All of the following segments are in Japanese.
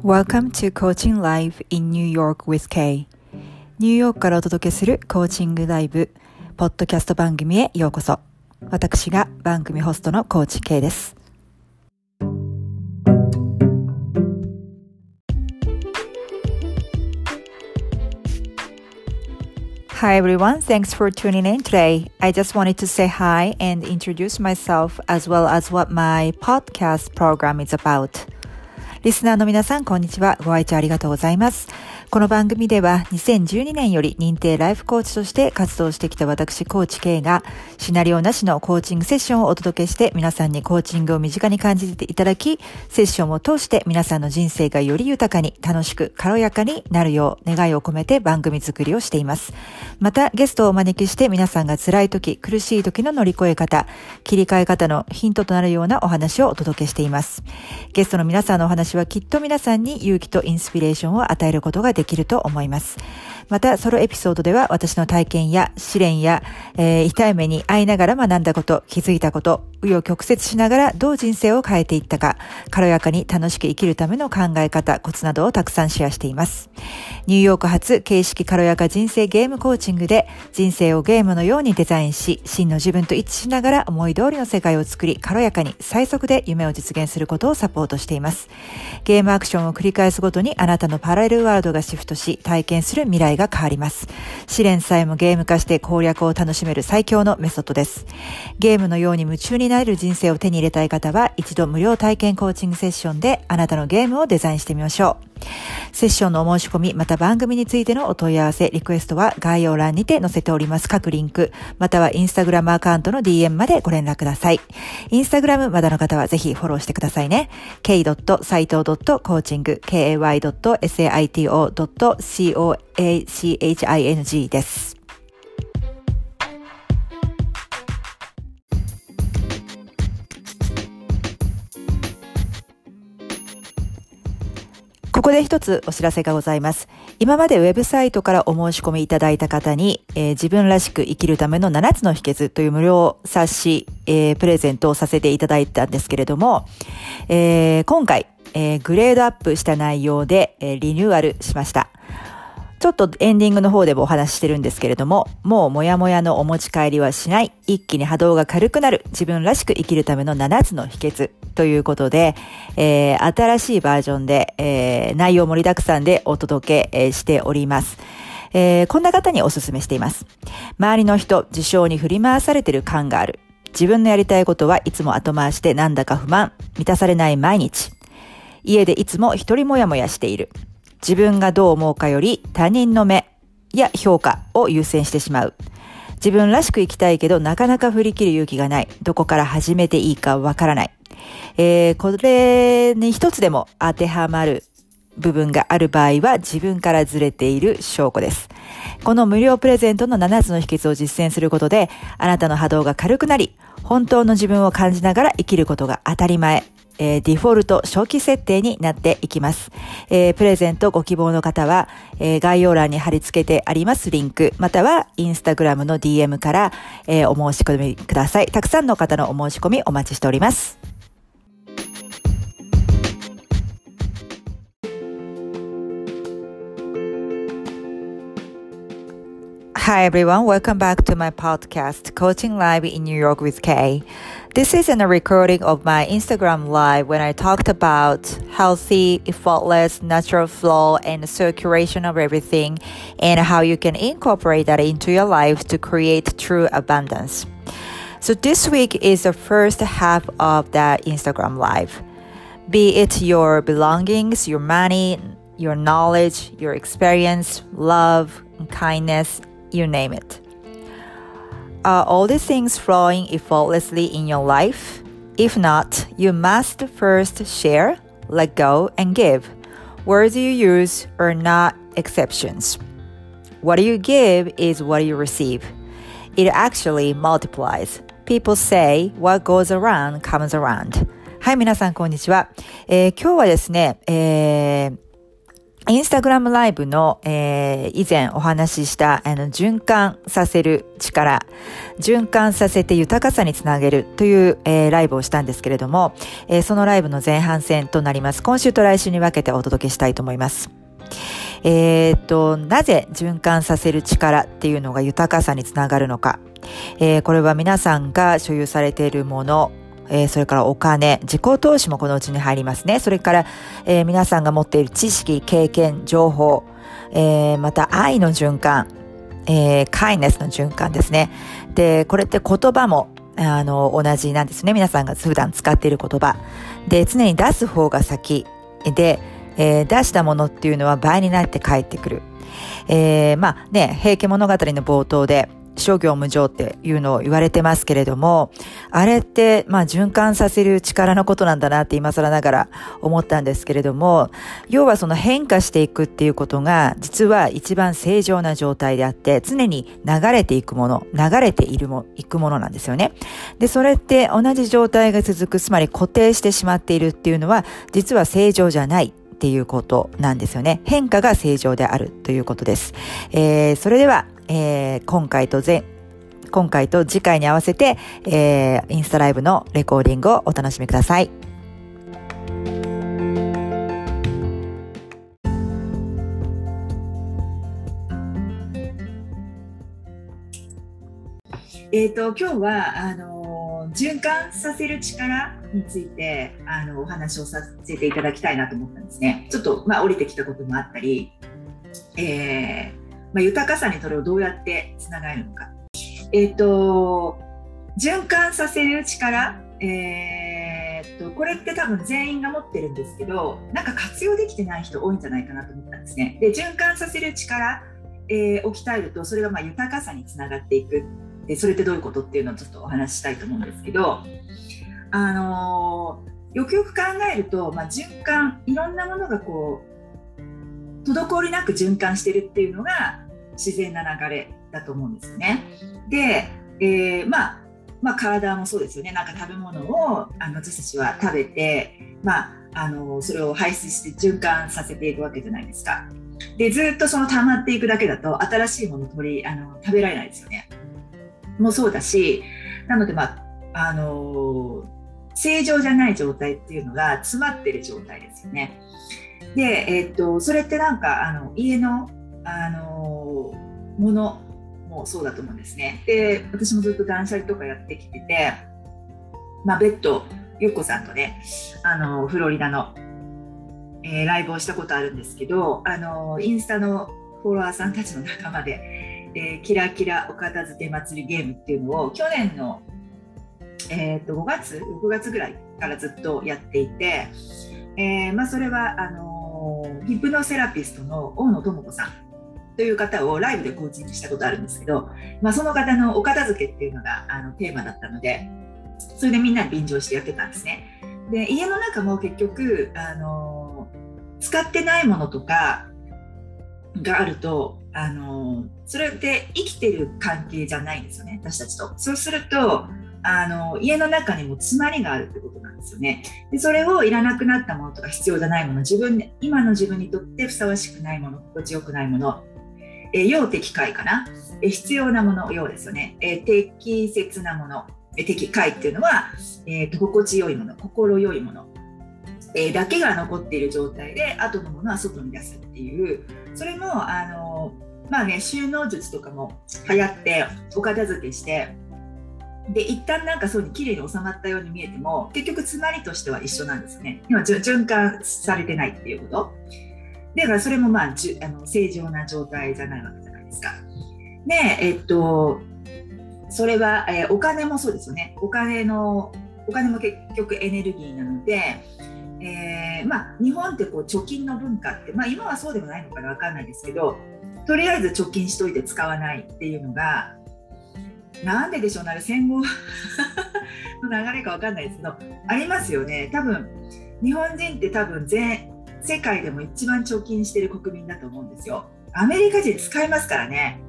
Welcome to Coaching Live in New York with Kay ニューヨークからお届けするコーチングライブポッドキャスト番組へようこそ私が番組ホストのコーチ K です Hi everyone, thanks for tuning in today. I just wanted to say hi and introduce myself as well as what my podcast program is about. リスナーの皆さん、こんにちは。ご愛聴ありがとうございます。この番組では2012年より認定ライフコーチとして活動してきた私コーチ K がシナリオなしのコーチングセッションをお届けして皆さんにコーチングを身近に感じていただきセッションを通して皆さんの人生がより豊かに楽しく軽やかになるよう願いを込めて番組作りをしています。またゲストをお招きして皆さんが辛い時、苦しい時の乗り越え方、切り替え方のヒントとなるようなお話をお届けしています。ゲストの皆さんのお話はきっと皆さんに勇気とインスピレーションを与えることができると思います。また、ソロエピソードでは私の体験や試練や、えー、痛い目に遭いながら学んだこと、気づいたこと、紆余曲折しながらどう人生を変えていったか、軽やかに楽しく生きるための考え方、コツなどをたくさんシェアしています。ニューヨーク発形式軽やか人生ゲームコーチングで人生をゲームのようにデザインし、真の自分と一致しながら思い通りの世界を作り、軽やかに最速で夢を実現することをサポートしています。ゲームアクションを繰り返すごとにあなたのパラレルワールドがシフトし、体験する未来がが変わります。試練さえもゲーム化して攻略を楽しめる最強のメソッドです。ゲームのように夢中になれる人生を手に入れたい方は、一度無料体験コーチングセッションであなたのゲームをデザインしてみましょう。セッションのお申し込み、また番組についてのお問い合わせ、リクエストは概要欄にて載せております各リンク、またはインスタグラムアカウントの DM までご連絡ください。インスタグラムまだの方はぜひフォローしてくださいね。k.saito.coaching, k-a-y.saito.coaching です。ここで一つお知らせがございます。今までウェブサイトからお申し込みいただいた方に、えー、自分らしく生きるための7つの秘訣という無料冊子、えー、プレゼントをさせていただいたんですけれども、えー、今回、えグレードアップした内容で、えリニューアルしました。ちょっとエンディングの方でもお話ししてるんですけれども、もうもやもやのお持ち帰りはしない、一気に波動が軽くなる、自分らしく生きるための7つの秘訣ということで、えー、新しいバージョンで、えー、内容盛りだくさんでお届け、しております。えー、こんな方にお勧めしています。周りの人、事象に振り回されてる感がある。自分のやりたいことはいつも後回しでなんだか不満、満たされない毎日。家でいつも一人もやもやしている。自分がどう思うかより他人の目や評価を優先してしまう。自分らしく生きたいけどなかなか振り切る勇気がない。どこから始めていいかわからない。えー、これに一つでも当てはまる部分がある場合は自分からずれている証拠です。この無料プレゼントの7つの秘訣を実践することで、あなたの波動が軽くなり、本当の自分を感じながら生きることが当たり前。えー、デフォルト初期設定になっていきます。えー、プレゼントご希望の方は、えー、概要欄に貼り付けてありますリンク、またはインスタグラムの DM から、えお申し込みください。たくさんの方のお申し込みお待ちしております。Hi everyone, welcome back to my podcast, Coaching Live in New York with Kay. This is a recording of my Instagram live when I talked about healthy, faultless, natural flow and circulation of everything and how you can incorporate that into your life to create true abundance. So this week is the first half of that Instagram live. Be it your belongings, your money, your knowledge, your experience, love, kindness, you name it. Are all these things flowing effortlessly in your life? If not, you must first share, let go, and give. Words you use are not exceptions. What you give is what you receive. It actually multiplies. People say what goes around comes around. はい、皆さんこんにちは。えー、今日はですね、えー インスタグラムライブの、えー、以前お話ししたあの循環させる力、循環させて豊かさにつなげるという、えー、ライブをしたんですけれども、えー、そのライブの前半戦となります。今週と来週に分けてお届けしたいと思います。えー、っと、なぜ循環させる力っていうのが豊かさにつながるのか。えー、これは皆さんが所有されているもの、えー、それからお金、自己投資もこのうちに入りますね。それから、えー、皆さんが持っている知識、経験、情報、えー、また愛の循環、えー、カイネスの循環ですね。で、これって言葉も、あの、同じなんですね。皆さんが普段使っている言葉。で、常に出す方が先で、えー、出したものっていうのは倍になって帰ってくる。えー、まあね、平家物語の冒頭で、諸行無常っていうのを言われてますけれども、あれって、まあ循環させる力のことなんだなって今更ながら思ったんですけれども、要はその変化していくっていうことが、実は一番正常な状態であって、常に流れていくもの、流れているも、いくものなんですよね。で、それって同じ状態が続く、つまり固定してしまっているっていうのは、実は正常じゃない。っていうことなんですよね。変化が正常であるということです。えー、それでは、えー、今回と前、今回と次回に合わせて、えー、インスタライブのレコーディングをお楽しみください。えっ、ー、と、今日は、あの、循環させる力について、あの、お話をさせていただきたいなと思ったんですね。ちょっと、まあ、降りてきたこともあったり、えー、まあ、豊かさにそれをどうやってつながるのか。えっ、ー、と、循環させる力、えー、っと、これって多分全員が持ってるんですけど、なんか活用できてない人多いんじゃないかなと思ったんですね。で、循環させる力、えー、を鍛えると、それがまあ豊かさにつながっていく。で、それってどういうことっていうのをちょっとお話ししたいと思うんですけど、あの、よくよく考えると、まあ、循環、いろんなものがこう、滞りなく循環してるっていうのが自然な流れだと思うんですよね。で、えー、まあまあ、体もそうですよねなんか食べ物をあの私たちは食べて、まあ、あのそれを排出して循環させていくわけじゃないですか。でずっとその溜まっていくだけだと新しいもの取りあの食べられないですよね。もうそうだしなので、まああの正常じゃない状態っていうのが詰まってる状態ですよね。で、え、っとそれってなんかあの家の、あのものもそうだと思うんですね。で私もずっと断捨離とかやってきてて、まあ、ベッドゆっこさんとねあのフロリダの、えー、ライブをしたことあるんですけどあのインスタのフォロワーさんたちの仲間で、えー、キラキラお片付け祭りゲームっていうのを去年の、えー、と5月？6月ぐらいからずっとやっていて、えーまあ、それはあのヒプノセラピストの大野智子さんという方をライブでコーチングしたことあるんですけど、まあ、その方のお片付けっていうのがあのテーマだったのでそれでみんなで便乗してやってたんですね。で家の中も結局あの使ってないものとかがあるとあのそれって生きてる関係じゃないんですよね私たちと。そうするとあの家の中にも詰まりがあるってことなんですよね。でそれをいらなくなったものとか必要じゃないもの自分今の自分にとってふさわしくないもの心地よくないもの、え要適解かな、え必要なもの要ですよね、え適切なもの、え適解っていうのは、えーと、心地よいもの心よいもの、え、だけが残っている状態で後のものは外に出すっていう。それもあのまあね収納術とかも流行ってお片付けしてで一旦なんかそうに綺麗に収まったように見えても結局詰まりとしては一緒なんですね。今循環されてないっていうこと。だからそれもまあじあの正常な状態じゃないわけじゃないですか。でえっとそれは、えー、お金もそうですよね。お金のお金も結局エネルギーなのでえー、まあ、日本ってこう貯金の文化って、まあ、今はそうでもないのかな分かんないですけどとりあえず貯金しといて使わないっていうのがなんででしょうねあれ戦後 の流れか分かんないですけどありますよね。多分日本人って多分全世界でも一番貯金してる国民だと思うんですよ。アメリカ人使いますからね。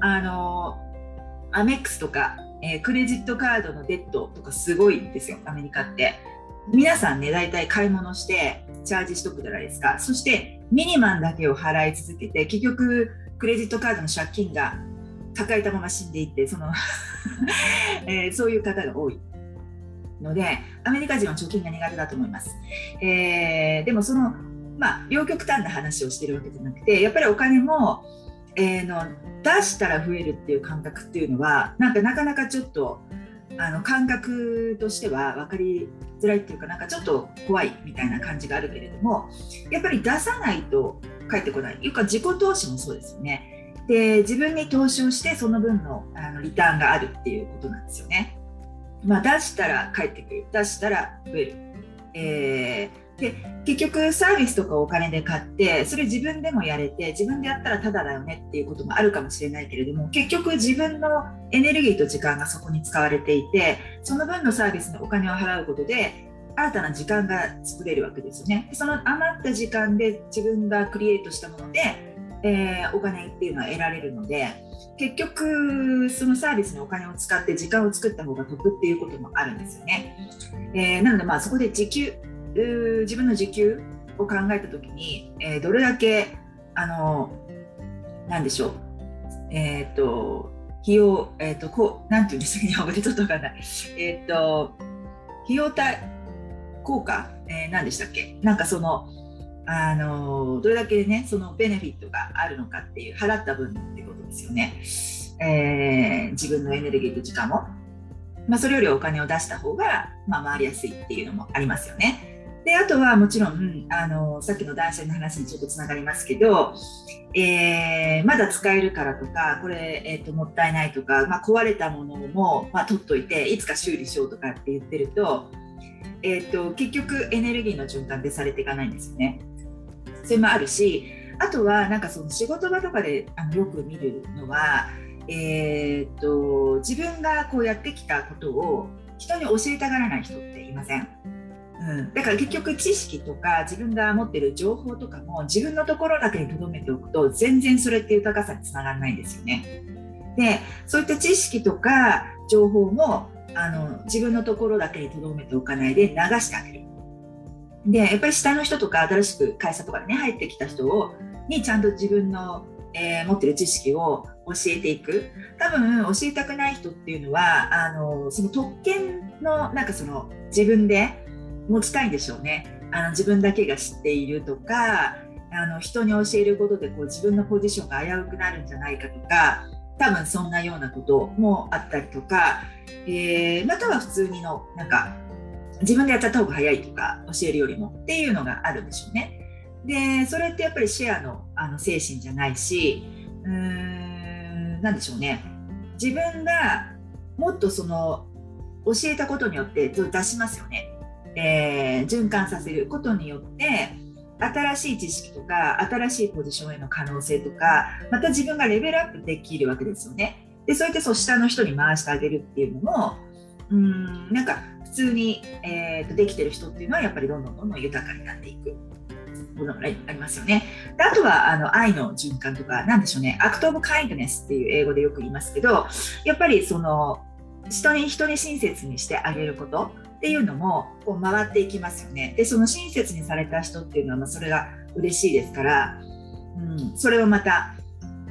あのアメックスとか、えー、クレジットカードのデッドとかすごいんですよアメリカって。皆さんね大体買い物してチャージしとくじゃないですか。そしてミニマンだけを払い続けて結局クレジットカードの借金が抱えたまま死んでいってその えー、そういう方が多いのでアメリカ人は貯金が苦手だと思います、えー、でもそのまあ両極端な話をしてるわけじゃなくてやっぱりお金も、えー、の出したら増えるっていう感覚っていうのはなんかなかなかちょっとあの感覚としては分かりづらいっていうかなんかちょっと怖いみたいな感じがあるけれどもやっぱり出さないと返ってこない。いうか自己投資もそうですよね。で自分に投資をしてその分のあのリターンがあるっていうことなんですよね、まあ、出したら返ってくる。出したら増える、えーで結局サービスとかお金で買ってそれ自分でもやれて自分でやったらタダだよねっていうこともあるかもしれないけれども結局自分のエネルギーと時間がそこに使われていてその分のサービスにお金を払うことで新たな時間が作れるわけですよね。その余った時間で自分がクリエイトしたもので、えー、お金っていうのは得られるので結局そのサービスにお金を使って時間を作った方が得っていうこともあるんですよね。えー、なのでまあそこで時給自分の時給を考えた時に、えー、どれだけあのなんでしょう。えっ、と費用えっ、とこうなんていうんですか日本語でちょっとわかんない。えっ、と費用対効果、えー、何でしたっけ？なんかそのあのどれだけねそのベネフィットがあるのかっていう払った分ってことですよね、えー、自分のエネルギーと時間も、まあ、それよりお金を出した方が、まあ、回りやすいっていうのもありますよね。であとはもちろんあのさっきの男性の話にちょっとつながりますけど、えー、まだ使えるからとかこれ、えーと、もったいないとか、まあ、壊れたものも、まあ、取っといていつか修理しようとかって言ってると,、えーと、結局エネルギーの循環でされていかないんですよね。それもあるしあとはなんかその仕事場とかであのよく見るのは、えーと自分がこうやってきたことを人に教えたがらない人っていませんうん、だから結局知識とか自分が持ってる情報とかも自分のところだけに留めておくと全然それって豊かさにつながらないんですよね。でそういった知識とか情報もあの自分のところだけに留めておかないで流してあげる。でやっぱり下の人とか新しく会社とかでね入ってきた人をにちゃんと自分の、えー、持ってる知識を教えていく多分教えたくない人っていうのはあのその特権のなんかその自分で持ちたいんでしょうね。あの自分だけが知っているとかあの人に教えることでこう自分のポジションが危うくなるんじゃないかとか多分そんなようなこともあったりとか、えー、または普通にのなんか自分でやっちゃった方が早いとか教えるよりもっていうのがあるんでしょうね。でそれってやっぱりシェアのあの精神じゃないしうーん何でしょうね自分がもっとその教えたことによって出しますよね。えー、循環させることによって新しい知識とか新しいポジションへの可能性とかまた自分がレベルアップできるわけですよね。でそうやってそう下の人に回してあげるっていうのもうんなんか通に、えーと、できてる人っていうのはやっぱりどんどんどんどん豊かになっていく。ものがありますよね。であとはあの愛の循環とか、なんでしょうね、アクト・オブ・カインドネスっていう英語でよく言いますけど、やっぱりその人に人に親切にしてあげることっていうのもこう回っていきますよね。でその親切にされた人っていうのはまそれが嬉しいですから、うん、それをまた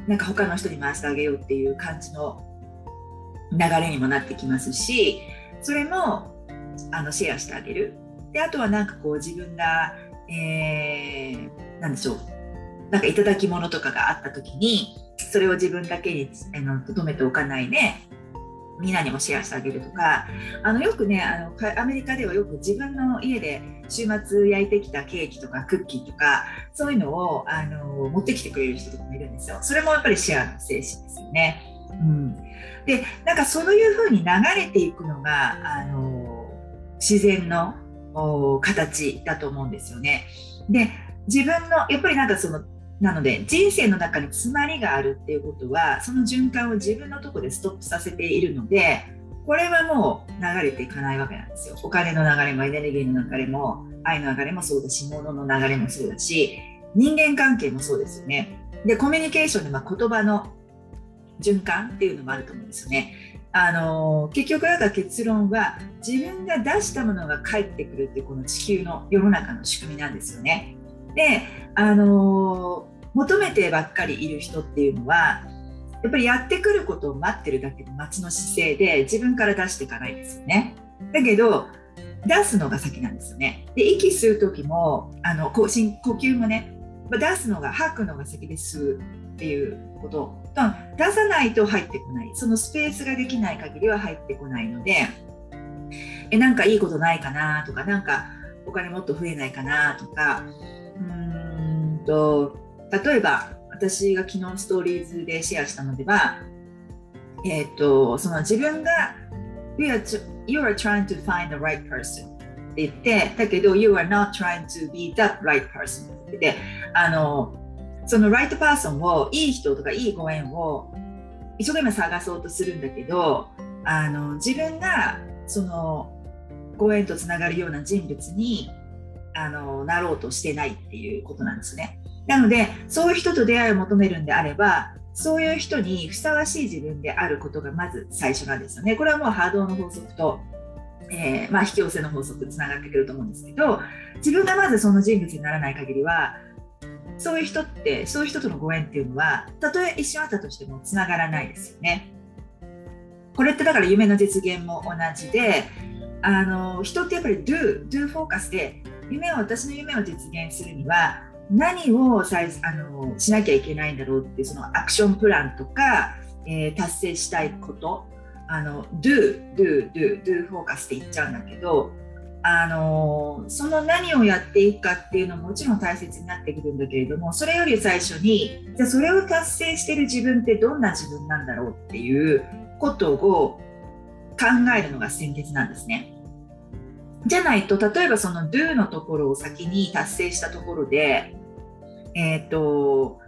なんか他の人に回してあげようっていう感じの流れにもなってきますしそれもあのシェアしてあげる。であとはなんかこう自分が、えー、なんでしょうなんかいただき物とかがあった時にそれを自分だけに留めておかないでみんなにもシェアしてあげるとかあのよくねあのアメリカではよく自分の家で週末焼いてきたケーキとかクッキーとかそういうのをあの持ってきてくれる人とかもいるんですよそれもやっぱりシェアの精神ですよね。うん、でなんかそういうふうに流れていくのがあの自然の形だと思うんですよね。で自分のやっぱりなんかそのなので人生の中に詰まりがあるっていうことはその循環を自分のとこでストップさせているのでこれはもう流れていかないわけなんですよ。お金の流れもエネルギーの流れも愛の流れもそうだし物の流れもそうだし人間関係もそうですよね。でコミュニケーションでま言葉の循環っていうのもあると思うんですよね。あの結局なんか結論は自分が出したものが返ってくるっていうこの地球の世の中の仕組みなんですよね。で、あの求めてばっかりいる人っていうのはやっぱりやってくることを待ってるだけの待ちの姿勢で自分から出していかないですよね。だけど出すのが先なんですよね。で息吸う時もあの呼吸呼吸もね出すのが吐くのが先で吸うっていうこと出さないと入ってこない。そのスペースができない限りは入ってこないのでえなんかいいことないかなとかなんかお金もっと増えないかなとかうんと例えば私が昨日ストーリーズでシェアしたのでは、えーと、その自分が you are, you are trying to find the right person って言ってだけど you are not trying to be that right person って言ってあのその right person をいい人とかいいご縁を一生懸命探そうとするんだけどあの自分がそのご縁とつながるような人物にあのなろうとしてないっていうことなんですね。なのでそういう人と出会いを求めるんであればそういう人にふさわしい自分であることがまず最初なんですよね。これはもう波動の法則と、えー、まあ、引き寄せの法則つながってくると思うんですけど自分がまずその人物にならない限りはそういう人ってそういう人とのご縁っていうのはたとえ一緒あったとしてもつながらないですよね。これってだから夢の実現も同じであの人ってやっぱり do, do フォーカスで夢を私の夢を実現するには何をさあのしなきゃいけないんだろうってそのアクションプランとか、えー、達成したいことあの do, do, do, do フォーカスって言っちゃうんだけどあのその何をやっていくかっていうのももちろん大切になってくるんだけれどもそれより最初にじゃそれを達成してる自分ってどんな自分なんだろうっていうことを考えるのが先決なんですね。じゃないと例えばその do のところを先に達成したところでえっ、ー、と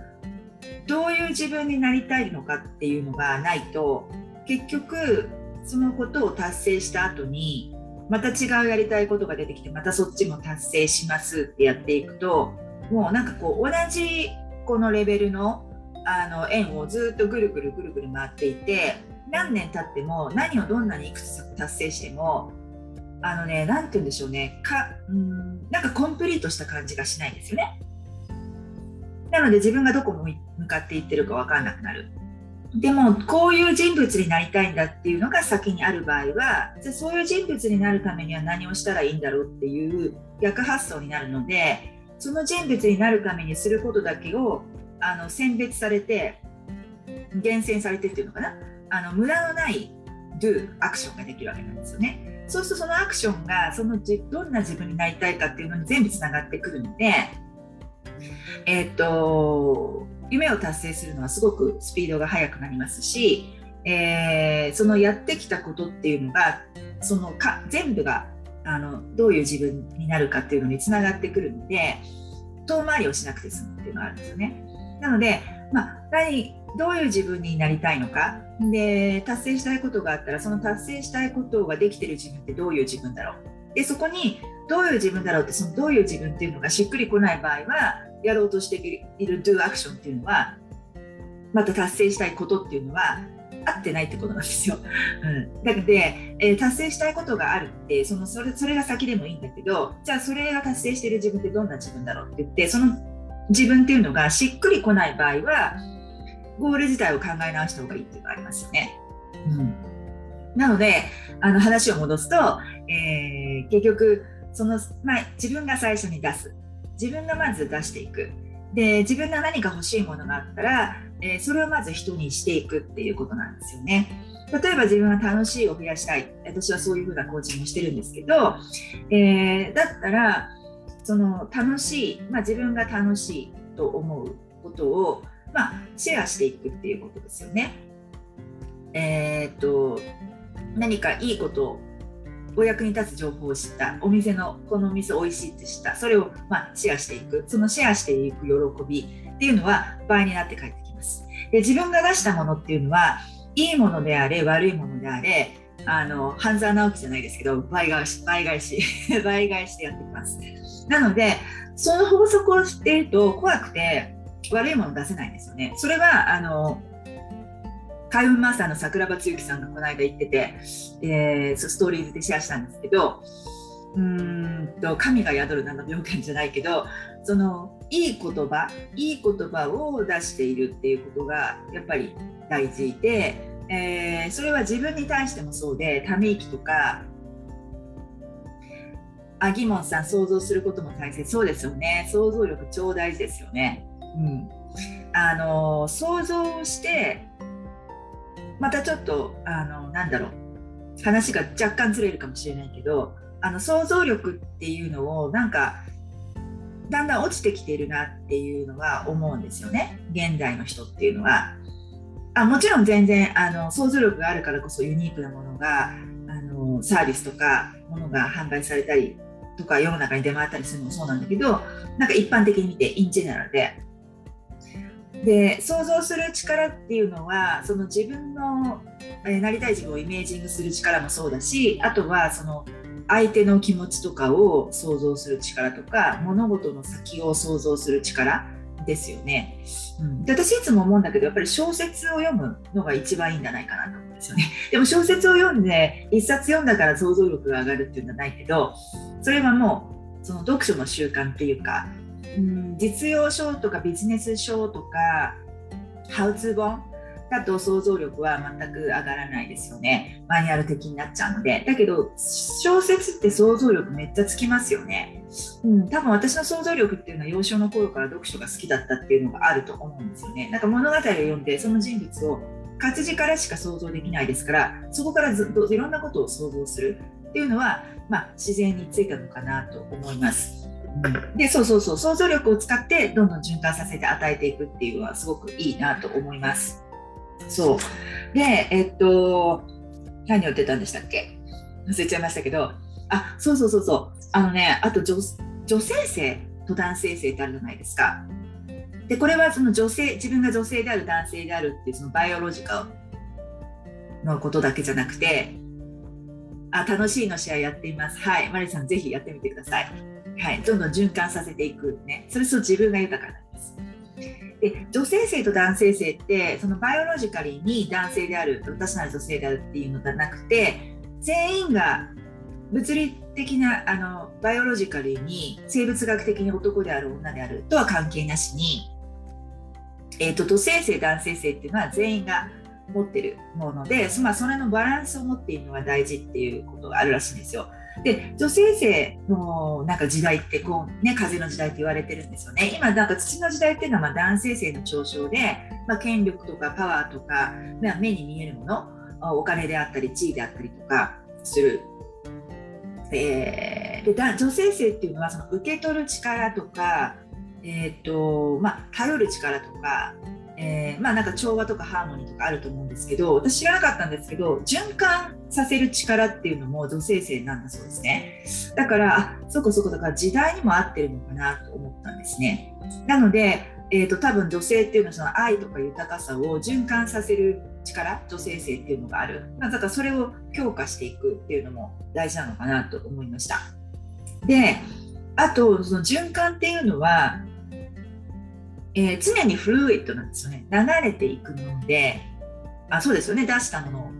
どういう自分になりたいのかっていうのがないと結局そのことを達成した後にまた違うやりたいことが出てきてまたそっちも達成しますってやっていくともうなんかこう同じこのレベルのあの円をずっとぐるぐるぐるぐる回っていて何年経っても何をどんなにいくつ達成してもあのね何て言うんでしょうねかうんなんかコンプリートした感じがしないんですよね。なので自分がどこ向かっていってるか分かんなくなる。でもこういう人物になりたいんだっていうのが先にある場合はじゃそういう人物になるためには何をしたらいいんだろうっていう逆発想になるのでその人物になるためにすることだけをあの選別されて厳選されてっていうのかな？あの無駄のない do アクションができるわけなんですよね。そうするとそのアクションがそのどんな自分になりたいかっていうのに全部つながってくるのでえっ、と夢を達成するのはすごくスピードが速くなりますし、えー、そのやってきたことっていうのがそのか全部があのどういう自分になるかっていうのにつながってくるので遠回りをしなくて済むっていうのがあるんですよね。なので、まあ、何どういう自分になりたいのかで達成したいことがあったらその達成したいことができてる自分ってどういう自分だろうでそこにどういう自分だろうってそのどういう自分っていうのがしっくりこない場合はやろうとしている do アクションっていうのはまた達成したいことっていうのは合ってないってことなんですよ。うん、だで、えー、達成したいことがあるってそのそれそれが先でもいいんだけどじゃあそれが達成してる自分ってどんな自分だろうって言ってその自分っていうのがしっくりこない場合はゴール自体を考え直した方がいいっていうのがありますよね。うん、なのであの話を戻すと、えー、結局その、まあ、自分が最初に出す自分がまず出していくで自分が何か欲しいものがあったら、えー、それをまず人にしていくっていうことなんですよね。例えば自分は楽しいを増やしたい私はそういうふうなコーチングをしてるんですけど、えー、だったらその楽しい、まあ、自分が楽しいと思うことを、まあ、シェアしていくっていうことですよね。えー、っと何かいいことお役に立つ情報を知った。お店のこのお店美味しいって知った。それをまシェアしていく。そのシェアしていく喜びっていうのは倍になって帰ってきます。で自分が出したものっていうのはいいものであれ悪いものであれあの半沢直樹じゃないですけど倍返し倍返し 倍返しでやってきます。なのでその法則を知っていると怖くて悪いもの出せないんですよね。それはあの開運マスターの桜庭つゆきさんがこの間言ってて、えー、ストーリーズでシェアしたんですけどうんと神が宿る7秒間じゃないけどそのいい言葉いい言葉を出しているっていうことがやっぱり大事で、えー、それは自分に対してもそうでため息とかあギモンさん想像することも大切そうですよね想像力超大事ですよね。うん、あの想像してまたちょっとあのなんだろう話が若干ずれるかもしれないけどあの想像力っていうのをなんかだんだん落ちてきてるなっていうのは思うんですよね現代の人っていうのは。あもちろん全然あの想像力があるからこそユニークなものがあのサービスとかものが販売されたりとか世の中に出回ったりするのもそうなんだけどなんか一般的に見てインジェネラルでで想像する力っていうのはその自分の、えなりたい自分をイメージングする力もそうだしあとはその相手の気持ちとかを想像する力とか物事の先を想像する力ですよね、うん、で私いつも思うんだけどやっぱり小説を読むのが一番いいんじゃないかなと思うんですよね。でも小説を読んで一冊読んだから想像力が上がるっていうんじゃないけどそれはもうその読書の習慣っていうか、うん、実用書とかビジネス書とかハウツー本だと想像力は全く上がらないですよね。マニュアル的になっちゃうので。だけど、小説って想像力めっちゃつきますよね。うん、多分私の想像力っていうのは幼少の頃から読書が好きだったっていうのがあると思うんですよね。なんか物語を読んで、その人物を活字からしか想像できないですから、そこからずっといろんなことを想像するっていうのは、まあ、自然についたのかなと思います。でそうそうそう。想像力を使ってどんどん循環させて与えていくっていうのはすごくいいなと思います。そう。でえっと何を言ってたんでしたっけ？忘れちゃいましたけど。あそうそうそうそう。あのねあと女女性性と男性性ってあるじゃないですか。でこれはその女性自分が女性である男性であるっていうそのバイオロジカルのことだけじゃなくて。あ楽しいの試合やっています。はい。マリさんぜひやってみてください。はいどんどん循環させていくねそれと自分が豊かなんですで女性性と男性性ってそのバイオロジカリーに男性である私なら女性であるっていうのではなくて全員が物理的なあのバイオロジカルに生物学的に男である女であるとは関係なしに、えーと、と性性男性性っていうのは全員が持ってるもので、まあ、それのバランスを持っているのが大事っていうことがあるらしいんですよ。で女性性のなんか時代ってこう、ね、風の時代って言われてるんですよね今なんか土の時代っていうのはまあ男性性の上昇で、まあ、権力とかパワーとか、まあ、目に見えるものお金であったり地位であったりとかする。えー、で女性性っていうのはその受け取る力とか、えーとまあ、頼る力とかえー、まあなんか調和とかハーモニーとかあると思うんですけど私知らなかったんですけど循環させる力っていうのも女性性なんだそうですね。だからそこそこだから時代にも合ってるのかなと思ったんですね。なので、えーと、多分女性っていうのはその愛とか豊かさを循環させる力女性性っていうのがある。だからそれを強化していくっていうのも大事なのかなと思いました。であとその循環っていうのはえー、常にフルイットなんですよね。流れていくので、あそうですよね、出したもの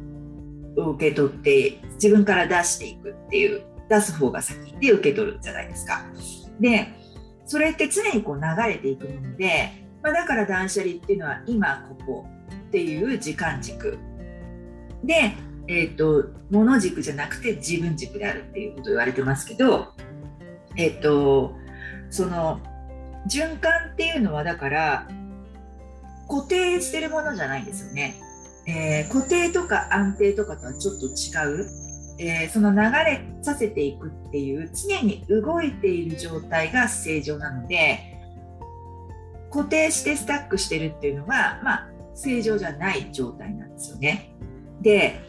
受け取って、自分から出していくっていう、出す方が先で受け取るじゃないですか。で、それって常にこう流れていくもので、まあ、だから断捨離っていうのは今ここっていう時間軸で、えーと、物軸じゃなくて自分軸であるっていうこと言われてますけど、えっ、ー、とその循環っていうのはだから固定してるものじゃないんですよね。えー、固定とか安定とかとはちょっと違う、えー、その流れさせていくっていう常に動いている状態が正常なので固定してスタックしてるっていうのは、まあ、正常じゃない状態なんですよね。で、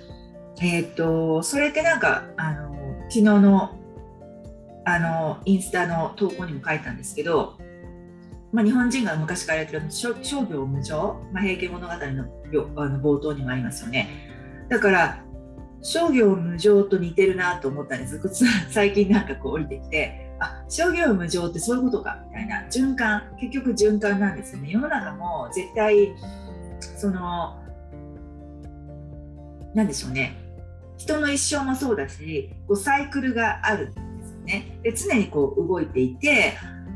えー、っとそれってなんかあの昨日のあのインスタの投稿にも書いたんですけどまあ、日本人が昔からやってる商業無常、まあ、平家物語のあの冒頭にもありますよね。だから商業無常と似てるなと思ったんです最近なんかこう降りてきてあ商業無常ってそういうことかみたいな循環結局循環なんですよね。世の中も絶対その何でしょうね。人の一生もそうだしこうサイクルがあるんですよね。で常にこう動いていて、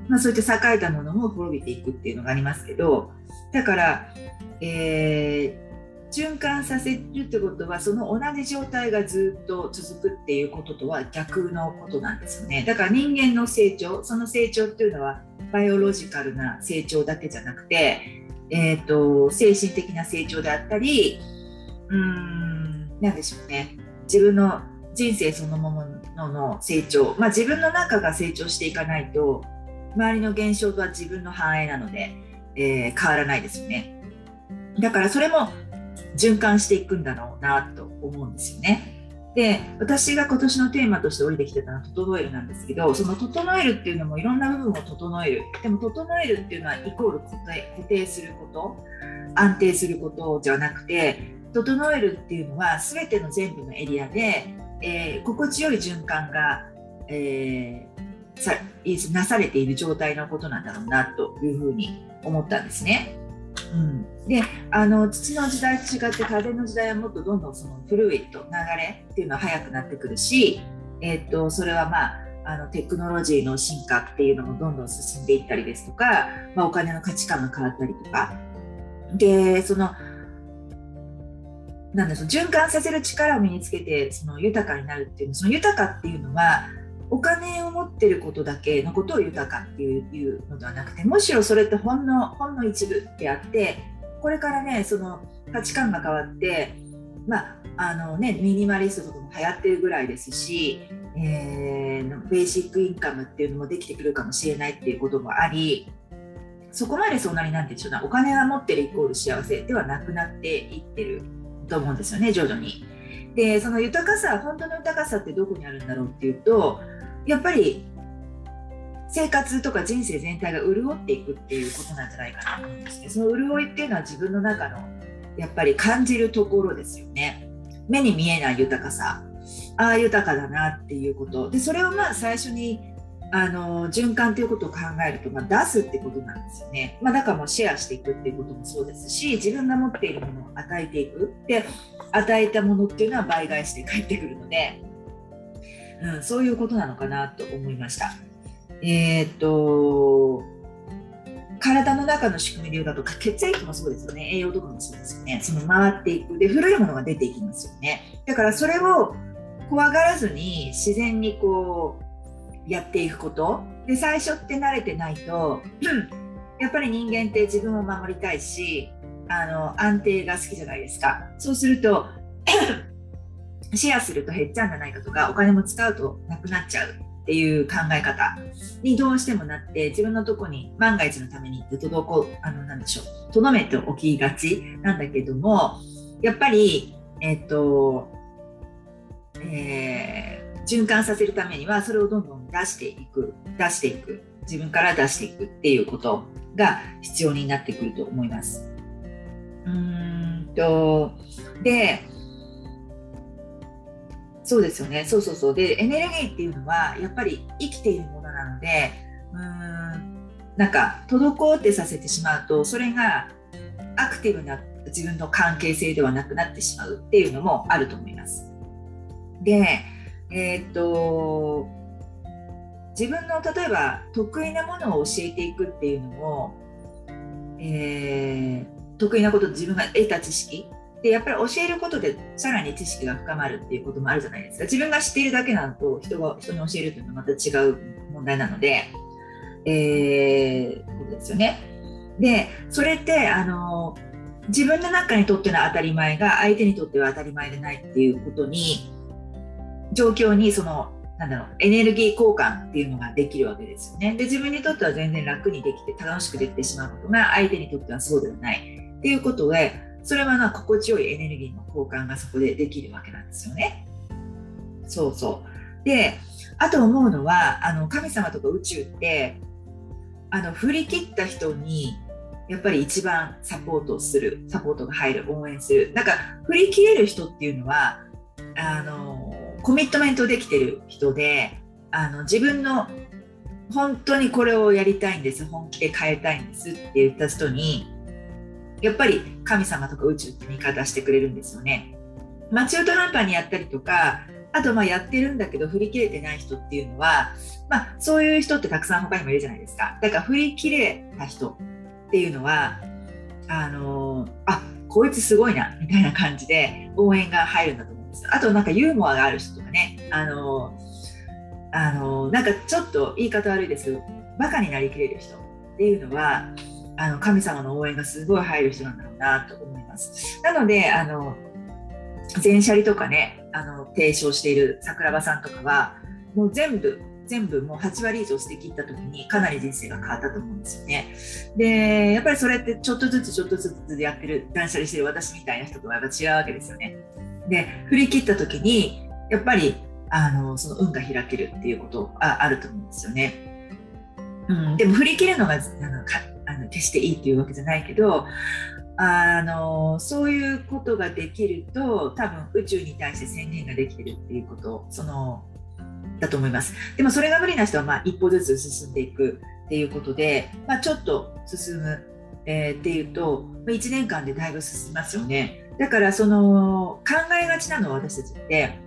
まあ、そういった栄えたものも滅びていくっていうのがありますけどだから、えー、循環させるってことはその同じ状態がずっと続くっていうこととは逆のことなんですよね。だから人間の成長その成長っていうのはバイオロジカルな成長だけじゃなくて、えーと、精神的な成長であったりうーん何でしょうね。自分の人生そのものの成長、まあ、自分の中が成長していかないと周りの現象とは自分の反映なので、えー、変わらないですよね。だからそれも循環していくんだろうなと思うんですよね。で私が今年のテーマとして降りてきてたのは「整える」なんですけどその「整える」っていうのもいろんな部分を整える。でも「整える」っていうのはイコール固定固定すること安定することじゃなくて整えるっていうのは全ての全部のエリアで、えー、心地よい循環が、えー、なされている状態のことなんだろうなというふうに思ったんですね。うん、であの土の時代と違って風の時代はもっとどんどんそのフルイット流れっていうのは速くなってくるし、えー、っとそれはまああのテクノロジーの進化っていうのもどんどん進んでいったりですとか、まあ、お金の価値観が変わったりとかでそのなんだその循環させる力を身につけてその豊かになるっていうその豊かっていうのはお金を持ってることだけのことを豊かっていうのではなくてむしろそれってほんのほんの一部であってこれからねその価値観が変わってまああのねミニマリストとかも流行ってるぐらいですし、えー、ベーシックインカムっていうのもできてくるかもしれないっていうこともありそこまでそんなになんて言うんでしょうなお金が持ってるイコール幸せではなくなっていってると思うんですよね徐々に。でその豊かさ本当の豊かさってどこにあるんだろうっていうとやっぱり生活とか人生全体が潤っていくっていうことなんじゃないかなと思うんですね。その潤いっていうのは自分の中のやっぱり感じるところですよね。目に見えない豊かさ。ああ、豊かだなっていうこと。で、それをまあ最初にあの循環ということを考えると、まあ、出すってことなんですよね。まあ、だからもうシェアしていくっていうこともそうですし、自分が持っているものを与えていく。で、与えたものっていうのは倍返して返ってくるので、うん、そういうことなのかなと思いました。えー、っと体の中の仕組みでいうと血液もそうですよね。栄養とかもそうですよね。その回っていく。で古いものが出ていきますよね。だからそれを怖がらずに自然にこうやっていくこと。で最初って慣れてないとやっぱり人間って自分を守りたいしあの安定が好きじゃないですか。そうするとシェアすると減っちゃうんじゃないかとかお金も使うとなくなっちゃうっていう考え方にどうしてもなって自分のとこに万が一のためにって届こうあのなんでしょうとどめておきがちなんだけどもやっぱりえっ、と、えー、循環させるためにはそれをどんどん出していく出していく自分から出していくっていうことが必要になってくると思います。うーんとでそうですよねそうそうそうでエネルギーっていうのはやっぱり生きているものなのでうーんなんか滞ってさせてしまうとそれがアクティブな自分の関係性ではなくなってしまうっていうのもあると思います。でえー、っと自分の例えば得意なものを教えていくっていうのも、えー、得意なこと自分が得た知識でやっぱり教えることでさらに知識が深まるっていうこともあるじゃないですか自分が知っているだけなのと人が人に教えるというのはまた違う問題なので、えー、ことですよね。でそれってあの自分の中にとっての当たり前が相手にとっては当たり前でないっていうことに状況にそのなんだろうエネルギー交換っていうのができるわけですよね。で自分にとっては全然楽にできて楽しくできてしまうことが相手にとってはそうではないっていうことでそれはな心地よいエネルギーの交換がそこでできるわけなんですよね。そうそう。であと思うのはあの神様とか宇宙ってあの振り切った人にやっぱり一番サポートするサポートが入る応援する。なんか振り切れる人っていうのはあのコミットメントできてる人であの自分の本当にこれをやりたいんです本気で変えたいんですって言った人にやっぱり神様とか宇宙って味方してくれるんですよね。まあ、中途半端にやったりとかあとまあやってるんだけど振り切れてない人っていうのは、まあ、そういう人ってたくさん他にもいるじゃないですかだから振り切れた人っていうのはあのあこいつすごいなみたいな感じで応援が入るんだと思うんですあとなんかユーモアがある人とかねあのあのなんかちょっと言い方悪いですけどバカになりきれる人っていうのはあの神様の応援がすごい入る人なんだろうなと思います。なのであの全シャリとかねあの提唱している桜庭さんとかはもう全部全部もう8割以上捨て切った時にかなり人生が変わったと思うんですよね。でやっぱりそれってちょっとずつちょっとずつやってる断捨離してる私みたいな人とはやっぱ違うわけですよね。で振り切った時にやっぱりあのその運が開けるっていうことああると思うんですよね。うん、でも振り切るのがあのあの決していいっていうわけじゃないけどあのそういうことができると多分宇宙に対して宣言ができてるっていうことそのだと思います。でもそれが無理な人はまあ一歩ずつ進んでいくっていうことで、まあ、ちょっと進む、えー、っていうと1年間でだいぶ進みますよね。だからその考えがちなのは私たちって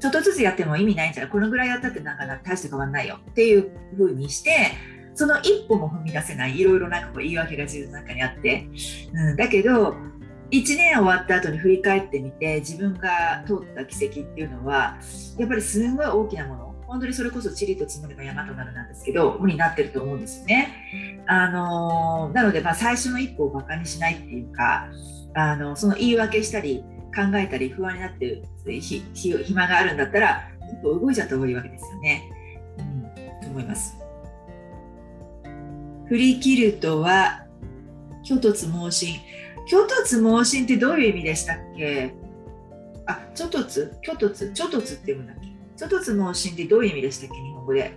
ちょっとずつやっても意味ないんじゃないこのぐらいやったってなんか大して変わんないよっていうふうにしてその一歩も踏み出せないいろいろなんかこう言い訳が自分の中にあって、うん、だけど1年終わった後に振り返ってみて自分が通った奇跡っていうのはやっぱりすごい大きなもの本当にそれこそ地理と積もれば山となるなんですけどになってると思うんですよね。あのなのでまあ最初の一歩をバカにしないっていうかあのその言い訳したり考えたり不安になってる暇があるんだったら一歩動いちゃった方がいいわけですよね。うん、と思います。振り切るとは虚突猛進虚突猛進ってどういう意味でしたっけ？あ、虚突虚突虚突って読むんだっけ？虚突猛進ってどういう意味でしたっけ？日本語で。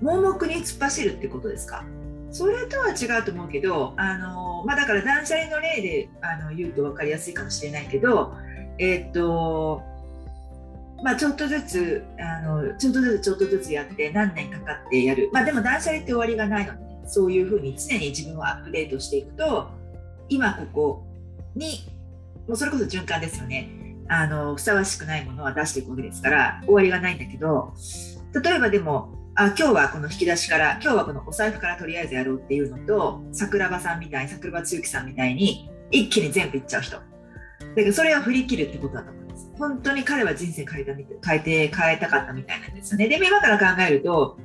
盲目に突っ走るってことですか？それとは違うと思うけど、あのまあ、だから断捨離の例であの言うと分かりやすいかもしれないけど、えー、っとまあ、ちょっとずつあのちょっとずつちょっとずつやって何年かかってやる、まあ、でも断捨離って終わりがないの、そういうふうに常に自分をアップデートしていくと今ここにもうそれこそ循環ですよね。あのふさわしくないものは出していくわけですから終わりがないんだけど例えばでもあ今日はこの引き出しから今日はこのお財布からとりあえずやろうっていうのと桜庭さんみたいに桜庭つゆきさんみたいに一気に全部いっちゃう人。だけどそれを振り切るってことだと思います。本当に彼は人生変えた変えて変えたかったみたいなんですよね。で今から考えると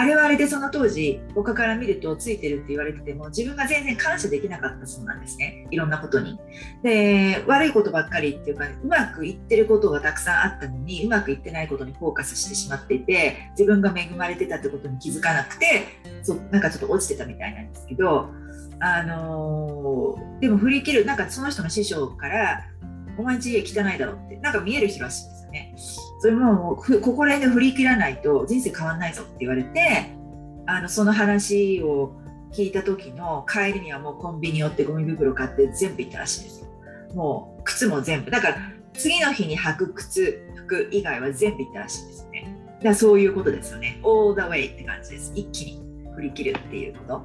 あれはあれでその当時他から見るとついてるって言われてても自分が全然感謝できなかったそうなんですねいろんなことに。で悪いことばっかりっていうかうまくいってることがたくさんあったのにうまくいってないことにフォーカスしてしまっていて自分が恵まれてたってことに気づかなくてそなんかちょっと落ちてたみたいなんですけど、あのー、でも振り切るなんかその人の師匠から「お前んち家汚いだろ」ってなんか見える人らしいです。それもここら辺で振り切らないと人生変わんないぞって言われてあのその話を聞いた時の帰りにはもうコンビニ寄ってゴミ袋買って全部行ったらしいんですよ。もう靴も全部。だから次の日に履く靴服以外は全部行ったらしいんですよね。だからそういうことですよね。All the way って感じです。一気に振り切るっていうこと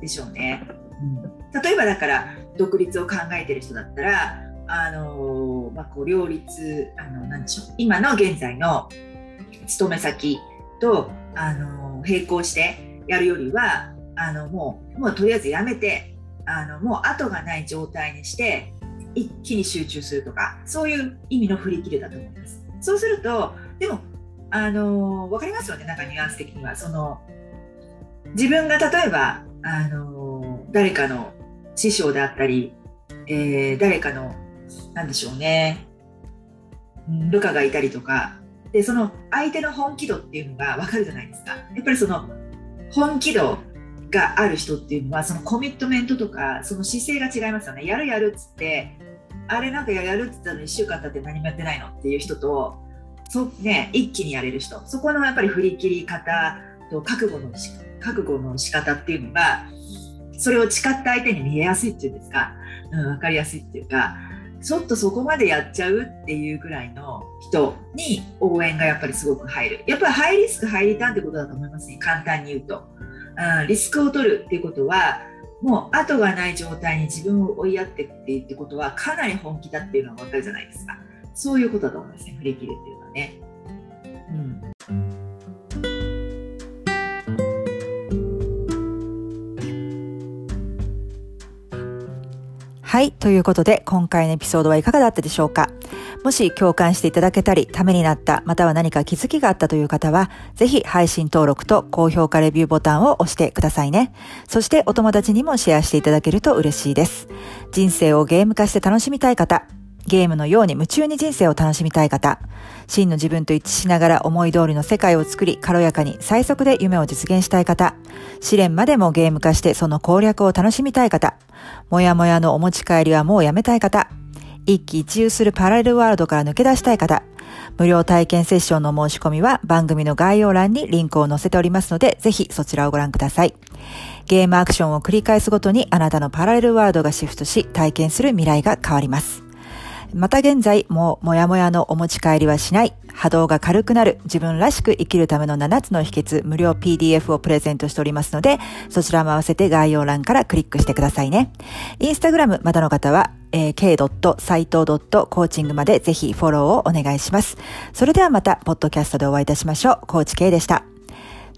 でしょうね、うん、例えばだから独立を考えてる人だったらあのまあ、こう両立あのなんでしょう今の現在の勤め先とあの並行してやるよりはあのもうもうとりあえずやめてあのもう後がない状態にして一気に集中するとかそういう意味の振り切りだと思います。そうするとでもあの分かりますよねなんかニュアンス的にはその自分が例えばあの誰かの師匠であったり、えー、誰かのなんでしょうね、部下がいたりとか、で、その相手の本気度っていうのが分かるじゃないですか。やっぱりその本気度がある人っていうのは、そのコミットメントとか、その姿勢が違いますよね。やるやるっつって、あれなんかやるって言ったの1週間経って何もやってないのっていう人と、そね、一気にやれる人、そこのやっぱり振り切り方と覚悟の覚悟の仕方っていうのが、それを誓った相手に見えやすいっていうんですか、うん、分かりやすいっていうか、ちょっとそこまでやっちゃうっていうぐらいの人に応援がやっぱりすごく入る。やっぱりハイリスク、ハイリターンってことだと思いますね。簡単に言うと。うん、リスクを取るっていうことは、もう後がない状態に自分を追いやってくっていうことはかなり本気だっていうのが分かるじゃないですか。そういうことだと思いますね振り切るっていうのはね。うんはい。ということで、今回のエピソードはいかがだったでしょうか？もし共感していただけたり、ためになった、または何か気づきがあったという方は、ぜひ配信登録と高評価レビューボタンを押してくださいね。そしてお友達にもシェアしていただけると嬉しいです。人生をゲーム化して楽しみたい方、ゲームのように夢中に人生を楽しみたい方、真の自分と一致しながら思い通りの世界を作り、軽やかに最速で夢を実現したい方、試練までもゲーム化してその攻略を楽しみたい方、もやもやのお持ち帰りはもうやめたい方、一喜一憂するパラレルワールドから抜け出したい方、無料体験セッションの申し込みは番組の概要欄にリンクを載せておりますので、ぜひそちらをご覧ください。ゲームアクションを繰り返すごとにあなたのパラレルワールドがシフトし、体験する未来が変わります。また現在、もうもやもやのお持ち帰りはしない、波動が軽くなる、自分らしく生きるための7つの秘訣、無料 PDF をプレゼントしておりますので、そちらも合わせて概要欄からクリックしてくださいね。インスタグラムまだの方は、えー、k.saito.coaching までぜひフォローをお願いします。それではまた、ポッドキャストでお会いいたしましょう。コーチ K でした。